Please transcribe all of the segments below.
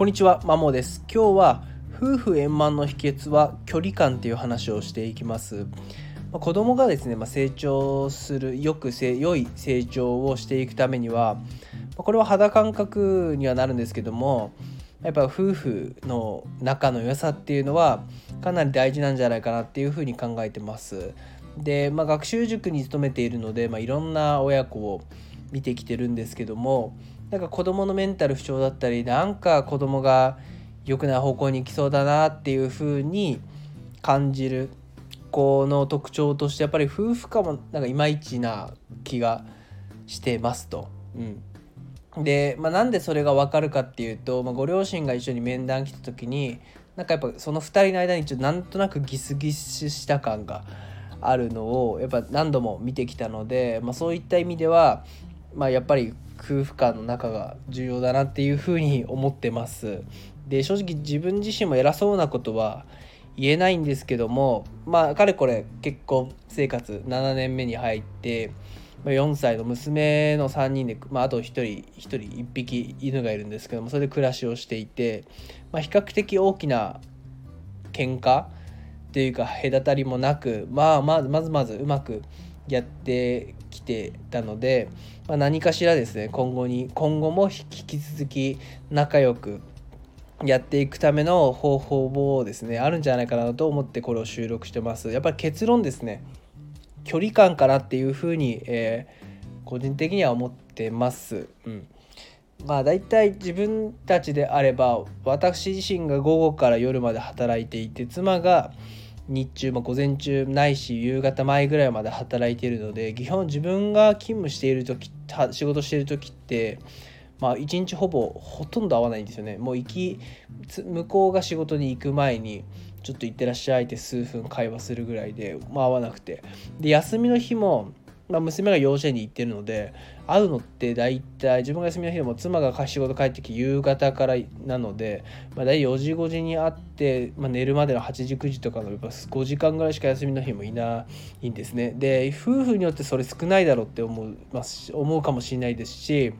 こんにちは、マモです。今日は夫婦円満の秘訣は距離感っていう話をしていきます。まあ、子供がですね、まあ、成長するよくせ良い成長をしていくためには、ま、これは肌感覚にはなるんですけどもやっぱ夫婦の仲の良さっていうのはかなり大事なんじゃないかなっていうふうに考えてます。で、まあ、学習塾に勤めているので、まあ、いろんな親子を見てきてるんですけどもなんか子供のメンタル不調だったりなんか子供が良くない方向に行きそうだなっていう風に感じる子の特徴としてやっぱり夫婦かもなんかいまいちな気がしてますと。うん、で、まあ、なんでそれが分かるかっていうと、まあ、ご両親が一緒に面談来た時になんかやっぱその2人の間にちょっとなんとなくギスギスした感があるのをやっぱ何度も見てきたので、まあ、そういった意味では、まあ、やっぱり夫婦間の仲が重要だなっていうふうに思ってます。で正直自分自身も偉そうなことは言えないんですけどもまあかれこれ結婚生活7年目に入って4歳の娘の3人で、まあ、あと1人1人1匹犬がいるんですけどもそれで暮らしをしていて、まあ、比較的大きな喧嘩っていうか隔たりもなくまあまずまずまずうまくやってきてたので、まあ、何かしらですね今後に今後も引き続き仲良くやっていくための方法をですねあるんじゃないかなと思ってこれを収録してますやっぱり結論ですね距離感かなっていうふうに、えー、個人的には思ってます。うんまあ大体自分たちであれば私自身が午後から夜まで働いていて妻が日中、まあ、午前中ないし夕方前ぐらいまで働いているので基本自分が勤務している時仕事している時ってまあ一日ほぼほとんど会わないんですよね。もう行き向こうが仕事に行く前にちょっと行ってらっしゃいって数分会話するぐらいで、まあ、会わなくて。で休みの日もまあ、娘が幼稚園に行ってるので会うのって大体自分が休みの日でも妻が仕事帰ってきて夕方からなので、まあ、大体4時5時に会って、まあ、寝るまでの8時9時とかのやっぱ5時間ぐらいしか休みの日もいないんですね。で夫婦によってそれ少ないだろうって思う,、まあ、思うかもしれないですし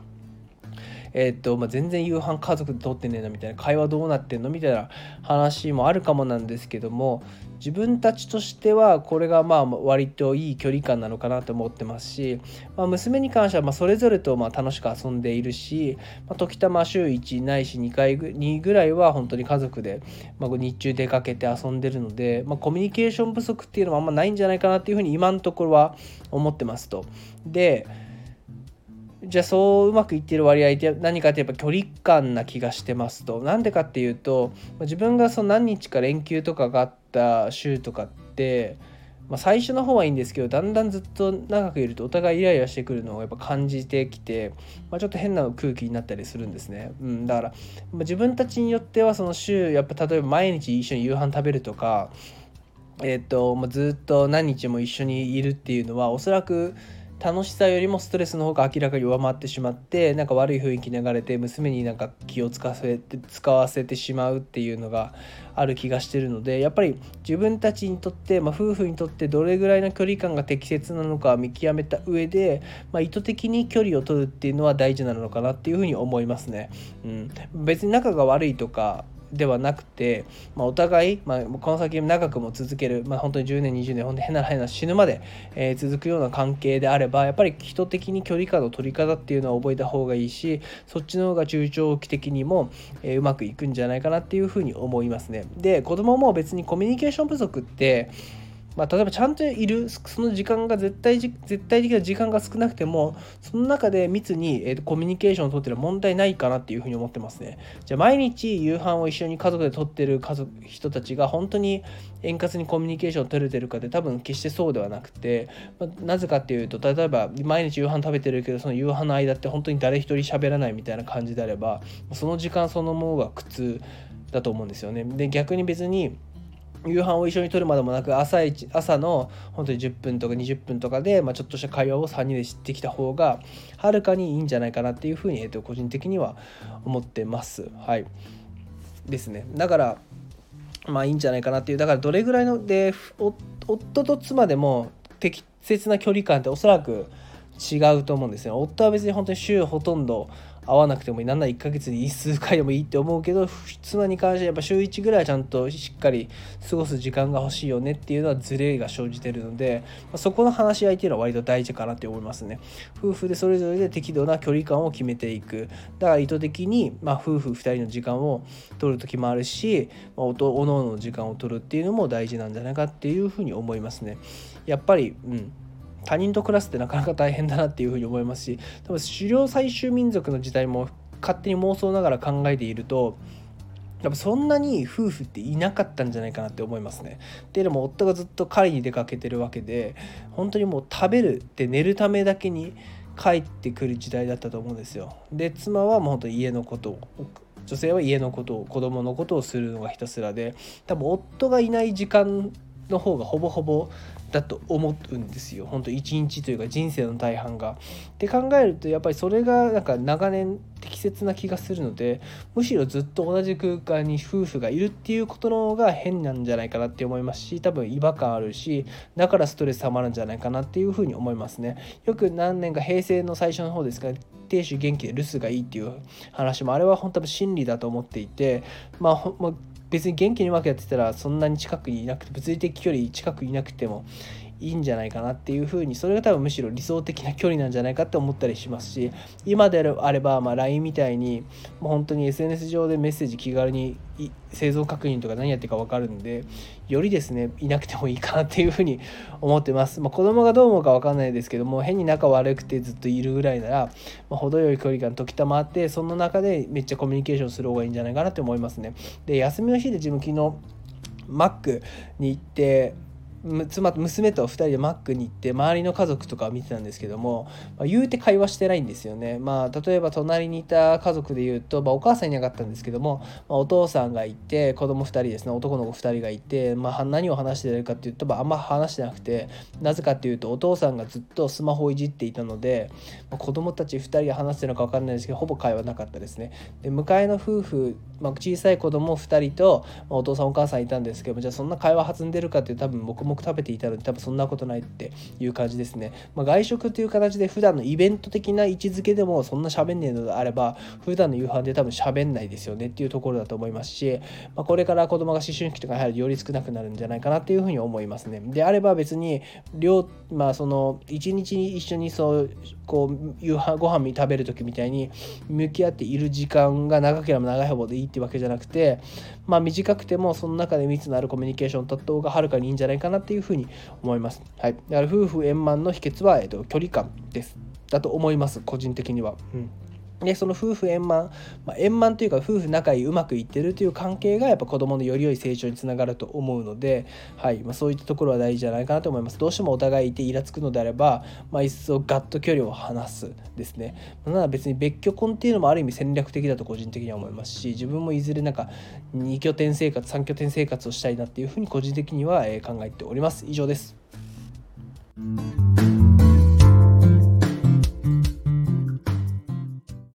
えー、っとまあ、全然夕飯家族で撮ってねえなみたいな会話どうなってんのみたいな話もあるかもなんですけども自分たちとしてはこれがまあ割といい距離感なのかなと思ってますし、まあ、娘に関してはまそれぞれとま楽しく遊んでいるし、まあ、時たま週1ないし2回2ぐらいは本当に家族で、ま日中出かけて遊んでるので、まあ、コミュニケーション不足っていうのはあんまないんじゃないかなっていうふうに今のところは思ってますと。でじゃあそううまくいってる割合って何かってやっぱ距離感な気がしてますと。なんでかっていうと自分がその何日か連休とかがあった週とかって、まあ、最初の方はいいんですけどだんだんずっと長くいるとお互いイライラしてくるのをやっぱ感じてきて、まあ、ちょっと変な空気になったりするんですね、うん、だから、ま、自分たちによってはその週やっぱ例えば毎日一緒に夕飯食べるとかえっ、ー、と、まあ、ずっと何日も一緒にいるっていうのはおそらく楽しさよりもストレスの方が明らかに上回ってしまってなんか悪い雰囲気流れて娘になんか気を使わせて使わせてしまうっていうのがある気がしてるのでやっぱり自分たちにとって、まあ、夫婦にとってどれぐらいの距離感が適切なのか見極めた上で、まあ、意図的に距離を取るっていうのは大事なのかなっていうふうに思いますね。うん、別に仲が悪いとかではなくて、まあ、お互い、まあ、この先長くも続ける、まあ、本当に10年20年本当に変な変な死ぬまで、えー、続くような関係であればやっぱり人的に距離感の取り方っていうのは覚えた方がいいしそっちの方が中長期的にも、えー、うまくいくんじゃないかなっていうふうに思いますね。で子供も別にコミュニケーション不足ってまあ、例えばちゃんといるその時間が絶対絶対的な時間が少なくてもその中で密に、えー、コミュニケーションをとってる問題ないかなっていうふうに思ってますね。じゃあ毎日夕飯を一緒に家族でとってる家族人たちが本当に円滑にコミュニケーションを取れてるかって多分決してそうではなくて、まあ、なぜかっていうと例えば毎日夕飯食べてるけどその夕飯の間って本当に誰一人喋らないみたいな感じであればその時間そのものが苦痛だと思うんですよね。で逆に別に夕飯を一緒にとるまでもなく朝一朝の本当に10分とか20分とかで、まあ、ちょっとした会話を3人で知ってきた方がはるかにいいんじゃないかなっていうふうに、えー、と個人的には思ってます。はい、ですね。だからまあいいんじゃないかなっていうだからどれぐらいので夫と妻でも適切な距離感っておそらく違うと思うんですね夫は別に本当に週ほとんど会わなくてもいいなんなら1ヶ月に数回でもいいって思うけど妻に関してはやっぱ週1ぐらいちゃんとしっかり過ごす時間が欲しいよねっていうのはズレが生じてるので、まそこの話し合いっていうのは割と大事かなって思いますね。夫婦でそれぞれで適度な距離感を決めていく。だから意図的に、ま、夫婦2人の時間を取る時もあるし、まあ、おのおのの時間を取るっていうのも大事なんじゃないかっていうふうに思いますね。やっぱりうん。他人と暮らすってなかなか大変だなっていうふうに思いますし多分狩猟採集民族の時代も勝手に妄想ながら考えているとやっぱそんなに夫婦っていなかったんじゃないかなって思いますね。っていうのも夫がずっと狩りに出かけてるわけで本当にもう食べるって寝るためだけに帰ってくる時代だったと思うんですよ。で妻はもう本当家のことを女性は家のことを子供のことをするのがひたすらで多分夫がいない時間の方がほぼほぼだと思うんですよ本当一日というか人生の大半が。って考えるとやっぱりそれがなんか長年適切な気がするのでむしろずっと同じ空間に夫婦がいるっていうことの方が変なんじゃないかなって思いますし多分違和感あるしだからストレスたまるんじゃないかなっていうふうに思いますね。よく何年か平成の最初の方ですか亭主元気で留守がいいっていう話もあれは本当に真理だと思っていてまあ、まあ別に元気にうまくやってたらそんなに近くいなくて物理的距離近くいなくてもいいんじゃないかなっていうふうにそれが多分むしろ理想的な距離なんじゃないかって思ったりしますし今であればま LINE みたいにもう本当に SNS 上でメッセージ気軽に製造確認とか何やってるか分かるんでよりですねいなくてもいいかなっていうふうに思ってます、まあ、子供がどう思うか分かんないですけども変に仲悪くてずっといるぐらいなら、まあ、程よい距離感時たまってその中でめっちゃコミュニケーションする方がいいんじゃないかなって思いますね。で休みの日で自分昨日マックに行って妻娘と2人でマックに行って周りの家族とか見てたんですけども、まあ、言うて会話してないんですよね。まあ、例えば隣にいた家族で言うと、まあ、お母さんいなかったんですけども、まあ、お父さんがいて子供2人ですね男の子2人がいて、まあ、何を話してるかっていうと、まあ、あんま話してなくてなぜかっていうとお父さんがずっとスマホをいじっていたので、まあ、子供たち2人で話してるのか分かんないですけどほぼ会話なかったですね。で向かいの夫婦、まあ、小さい子供2人と、まあ、お父さんお母さんいたんですけどもじゃあそんな会話弾んでるかっていう多分黙々食べていたので多分そんなことないっていう感じですね。まあ、外食という形で普段のイベント的な位置づけでもそんな喋んねえのであれば普段の夕飯で多分喋んないですよねっていうところだと思いますし、まあ、これから子供が思春期とかに入るとより少なくなるんじゃないかなっていうふうに思いますね。であれば別に両まあその一日に一緒にそうこう夕飯ご飯食べる時みたいに向き合っている時間が長ければ長いほどでいいってわけじゃなくてまあ短くてもその中で密のあるコミュニケーションを取った方がはるかにいいんじゃないかなっていうふうに思います。はい、だから夫婦円満の秘訣は、えっと、距離感ですだと思います個人的には。うんでその夫婦円満、まあ、円満というか夫婦仲いいうまくいってるという関係がやっぱ子供のより良い成長につながると思うので、はいまあ、そういったところは大事じゃないかなと思います。どうしてもお互いいてイラつくのであれば、まあ、一層ガッと距離を離すですね。なら別に別居婚っていうのもある意味戦略的だと個人的には思いますし自分もいずれなんか2拠点生活3拠点生活をしたいなっていうふうに個人的には考えております。以上です。